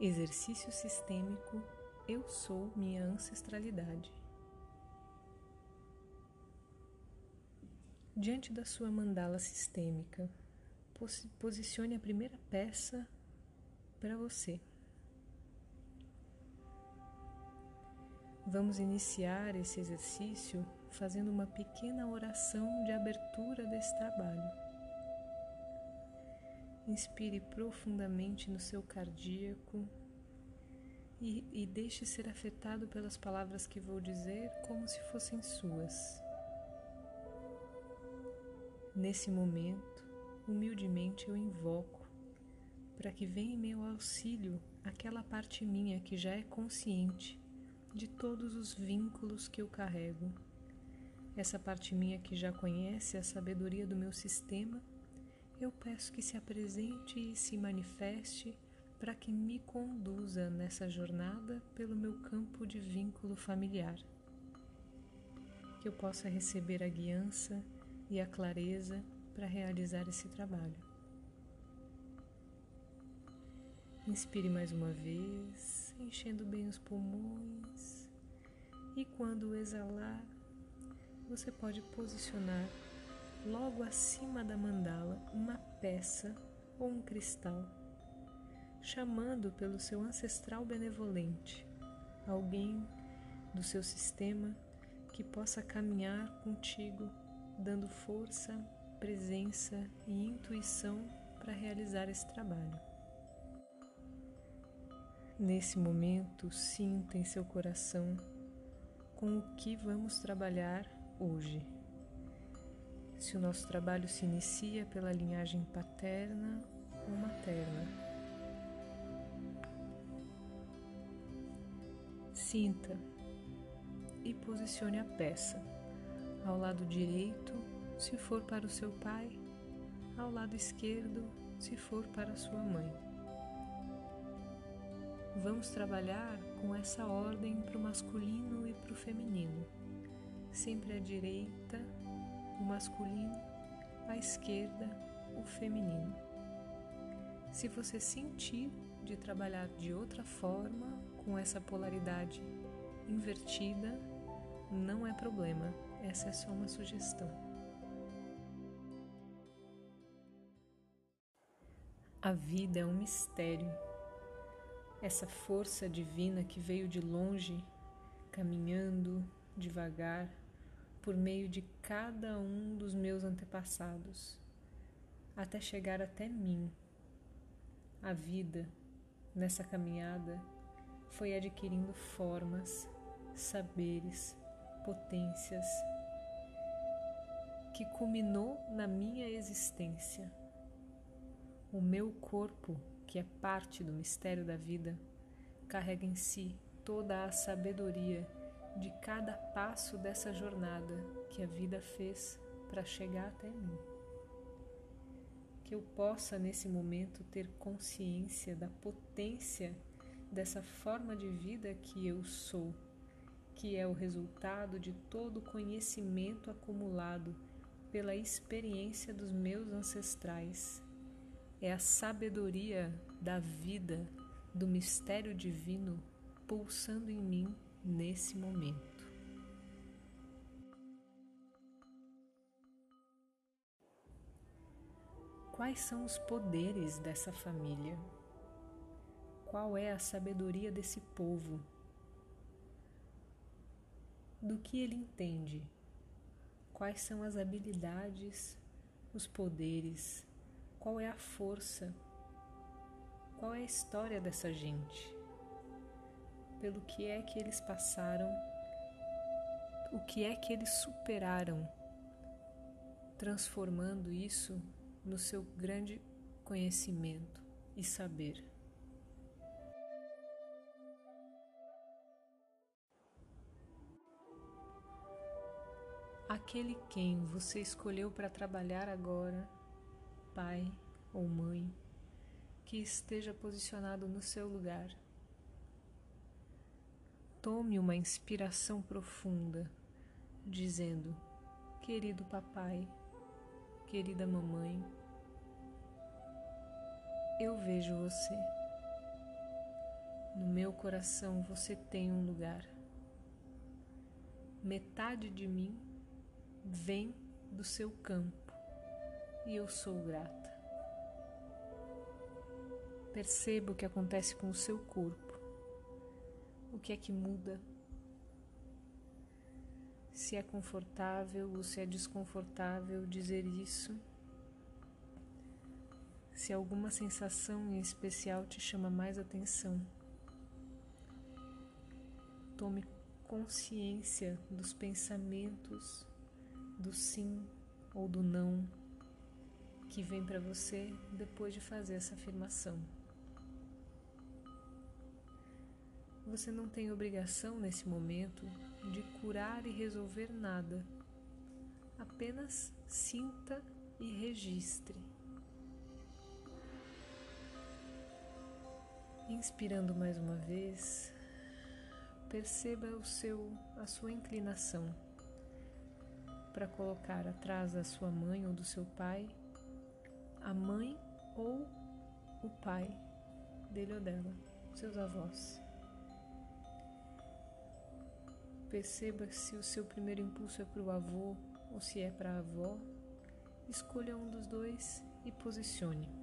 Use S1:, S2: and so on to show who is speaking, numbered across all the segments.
S1: Exercício sistêmico Eu sou minha ancestralidade. Diante da sua mandala sistêmica, posicione a primeira peça para você. Vamos iniciar esse exercício fazendo uma pequena oração de abertura desse trabalho. Inspire profundamente no seu cardíaco e, e deixe ser afetado pelas palavras que vou dizer como se fossem suas. Nesse momento, humildemente eu invoco para que venha em meu auxílio aquela parte minha que já é consciente de todos os vínculos que eu carrego. Essa parte minha que já conhece a sabedoria do meu sistema, eu peço que se apresente e se manifeste para que me conduza nessa jornada pelo meu campo de vínculo familiar. Que eu possa receber a guiança e a clareza para realizar esse trabalho. Inspire mais uma vez, enchendo bem os pulmões. E quando exalar, você pode posicionar logo acima da mandala uma peça ou um cristal, chamando pelo seu ancestral benevolente, alguém do seu sistema que possa caminhar contigo, dando força, presença e intuição para realizar esse trabalho. Nesse momento, sinta em seu coração com o que vamos trabalhar hoje. Se o nosso trabalho se inicia pela linhagem paterna ou materna. Sinta e posicione a peça ao lado direito, se for para o seu pai, ao lado esquerdo, se for para sua mãe. Vamos trabalhar com essa ordem para o masculino e para o feminino. Sempre à direita, o masculino, à esquerda, o feminino. Se você sentir de trabalhar de outra forma, com essa polaridade invertida, não é problema, essa é só uma sugestão. A vida é um mistério essa força divina que veio de longe, caminhando devagar por meio de cada um dos meus antepassados, até chegar até mim. A vida, nessa caminhada, foi adquirindo formas, saberes, potências, que culminou na minha existência. O meu corpo que é parte do mistério da vida, carrega em si toda a sabedoria cada passo dessa jornada que a vida fez para chegar até mim. Que eu possa nesse momento ter consciência da potência dessa forma de vida que eu sou, que é o resultado de todo o conhecimento acumulado pela experiência dos meus ancestrais é a sabedoria da vida, do mistério divino pulsando em mim nesse momento. Quais são os poderes dessa família? Qual é a sabedoria desse povo? Do que ele entende? Quais são as habilidades, os poderes, qual é a força? Qual é a história dessa gente? Pelo que é que eles passaram? O que é que eles superaram? Transformando isso no seu grande conhecimento e saber. Aquele quem você escolheu para trabalhar agora pai ou mãe que esteja posicionado no seu lugar. Tome uma inspiração profunda, dizendo: Querido papai, querida mamãe, eu vejo você. No meu coração você tem um lugar. Metade de mim vem do seu campo e eu sou grata. Perceba o que acontece com o seu corpo. O que é que muda? Se é confortável ou se é desconfortável dizer isso. Se alguma sensação em especial te chama mais atenção. Tome consciência dos pensamentos, do sim ou do não que vem para você depois de fazer essa afirmação. Você não tem obrigação nesse momento de curar e resolver nada. Apenas sinta e registre. Inspirando mais uma vez, perceba o seu, a sua inclinação para colocar atrás da sua mãe ou do seu pai a mãe ou o pai dele ou dela, seus avós. Perceba se o seu primeiro impulso é para o avô ou se é para a avó. Escolha um dos dois e posicione.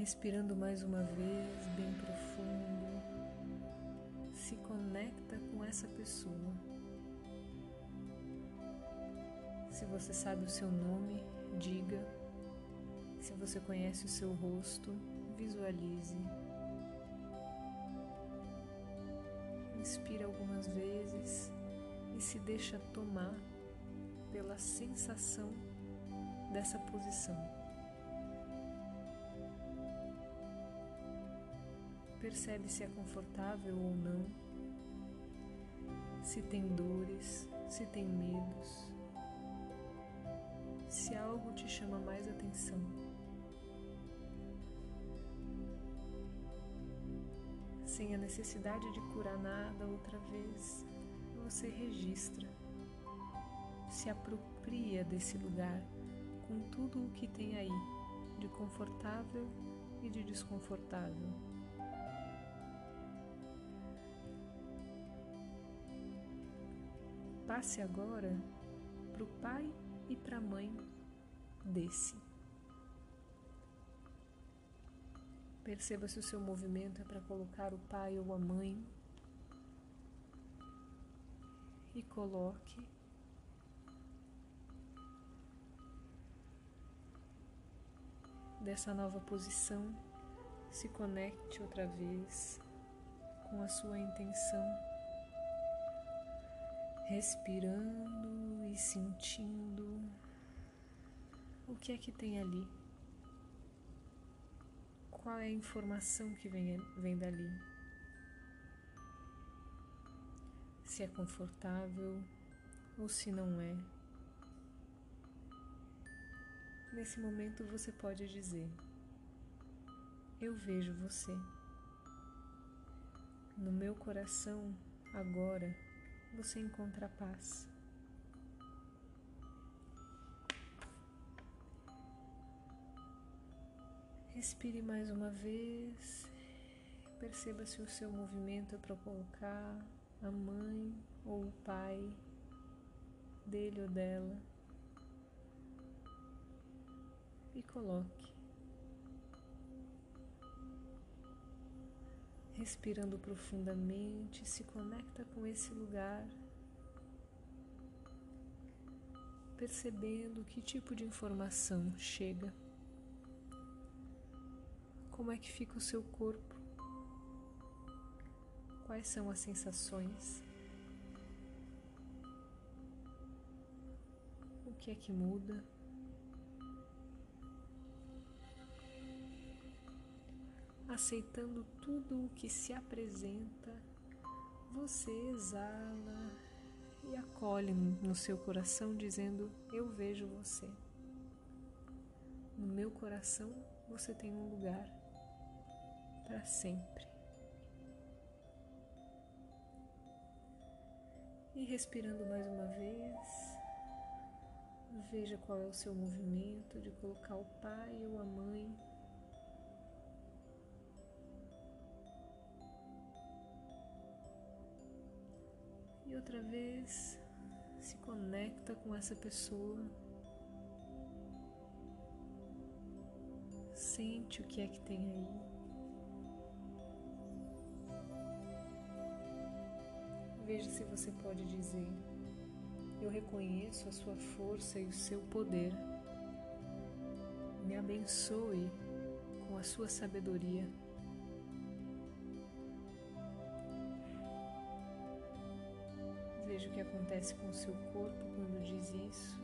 S1: Respirando mais uma vez, bem profundo, se conecta com essa pessoa. Se você sabe o seu nome, diga. Se você conhece o seu rosto, visualize. Inspira algumas vezes e se deixa tomar pela sensação dessa posição. Percebe se é confortável ou não, se tem dores, se tem medos, se algo te chama mais atenção. sem a necessidade de curar nada outra vez, você registra, se apropria desse lugar com tudo o que tem aí de confortável e de desconfortável. Passe agora para o pai e para a mãe desse. Perceba se o seu movimento é para colocar o pai ou a mãe. E coloque. Dessa nova posição, se conecte outra vez com a sua intenção, respirando e sentindo o que é que tem ali qual é a informação que vem, vem dali. Se é confortável ou se não é. Nesse momento você pode dizer: Eu vejo você. No meu coração, agora, você encontra paz. Respire mais uma vez. Perceba se o seu movimento é para colocar a mãe ou o pai dele ou dela. E coloque. Respirando profundamente, se conecta com esse lugar, percebendo que tipo de informação chega. Como é que fica o seu corpo? Quais são as sensações? O que é que muda? Aceitando tudo o que se apresenta, você exala e acolhe no seu coração, dizendo: Eu vejo você. No meu coração você tem um lugar para sempre. E respirando mais uma vez, veja qual é o seu movimento de colocar o pai ou a mãe outra vez se conecta com essa pessoa. Sente o que é que tem aí. Veja se você pode dizer: Eu reconheço a sua força e o seu poder. Me abençoe com a sua sabedoria. Veja o que acontece com o seu corpo quando diz isso.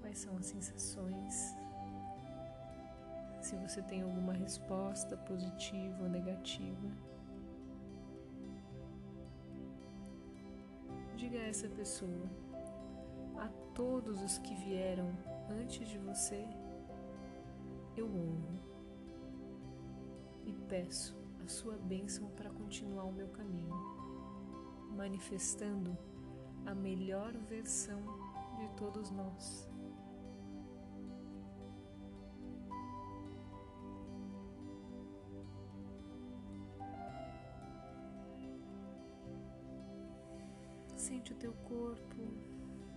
S1: Quais são as sensações? Se você tem alguma resposta positiva ou negativa. diga a essa pessoa: a todos os que vieram antes de você, eu honro e peço a sua bênção para continuar o meu caminho, manifestando a melhor versão de todos nós. Sente o teu corpo,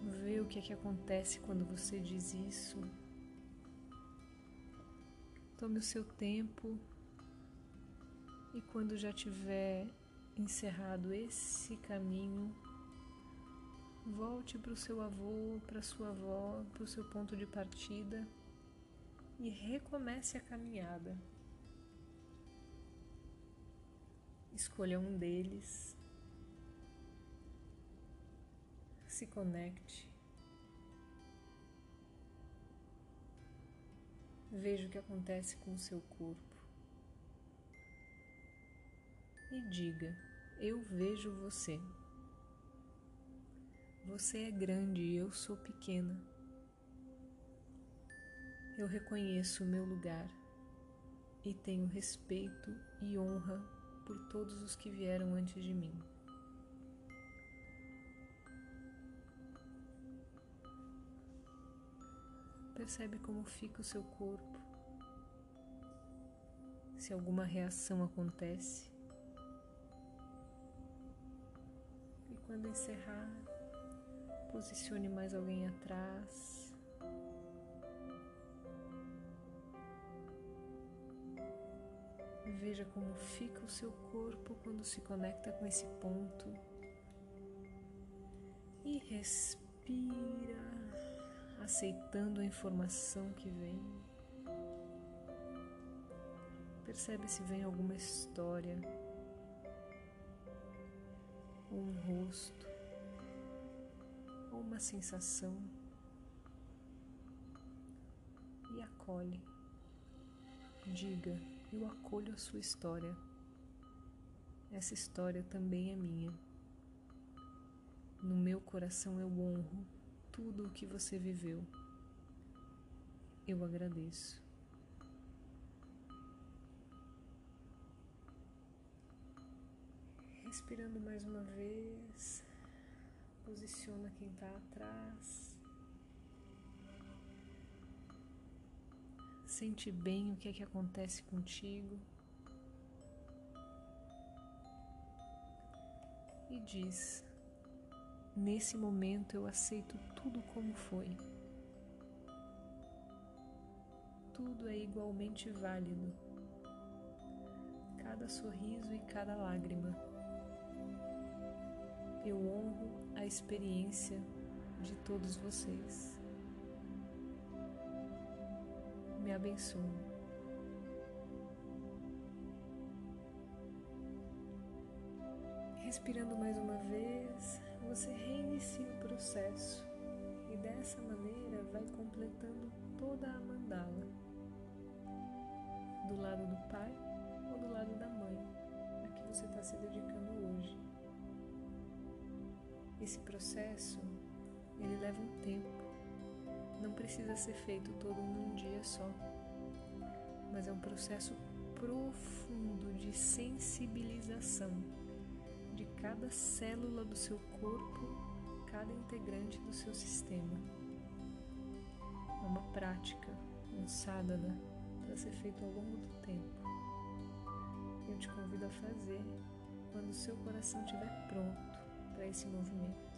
S1: vê o que é que acontece quando você diz isso. Tome o seu tempo e quando já tiver encerrado esse caminho, volte para o seu avô, para sua avó, para o seu ponto de partida e recomece a caminhada. Escolha um deles se conecte. Veja o que acontece com o seu corpo. E diga: Eu vejo você. Você é grande e eu sou pequena. Eu reconheço o meu lugar e tenho respeito e honra por todos os que vieram antes de mim. Percebe como fica o seu corpo. Se alguma reação acontece. Quando encerrar, posicione mais alguém atrás. Veja como fica o seu corpo quando se conecta com esse ponto. E respira aceitando a informação que vem. Percebe se vem alguma história, ou um rosto, ou uma sensação, e acolhe. Diga: Eu acolho a sua história. Essa história também é minha. No meu coração eu honro tudo o que você viveu. Eu agradeço. Respirando mais uma vez, posiciona quem está atrás. Sente bem o que é que acontece contigo. E diz: Nesse momento eu aceito tudo como foi. Tudo é igualmente válido. Cada sorriso e cada lágrima. Eu honro a experiência de todos vocês. Me abençoe. Respirando mais uma vez, você reinicia o processo e dessa maneira vai completando toda a mandala do lado do pai ou do lado da mãe a que você está se dedicando hoje. Esse processo ele leva um tempo, não precisa ser feito todo num dia só, mas é um processo profundo de sensibilização de cada célula do seu corpo, cada integrante do seu sistema. É uma prática, um sadhana, para ser feito ao longo do tempo. Eu te convido a fazer quando o seu coração estiver pronto para esse movimento.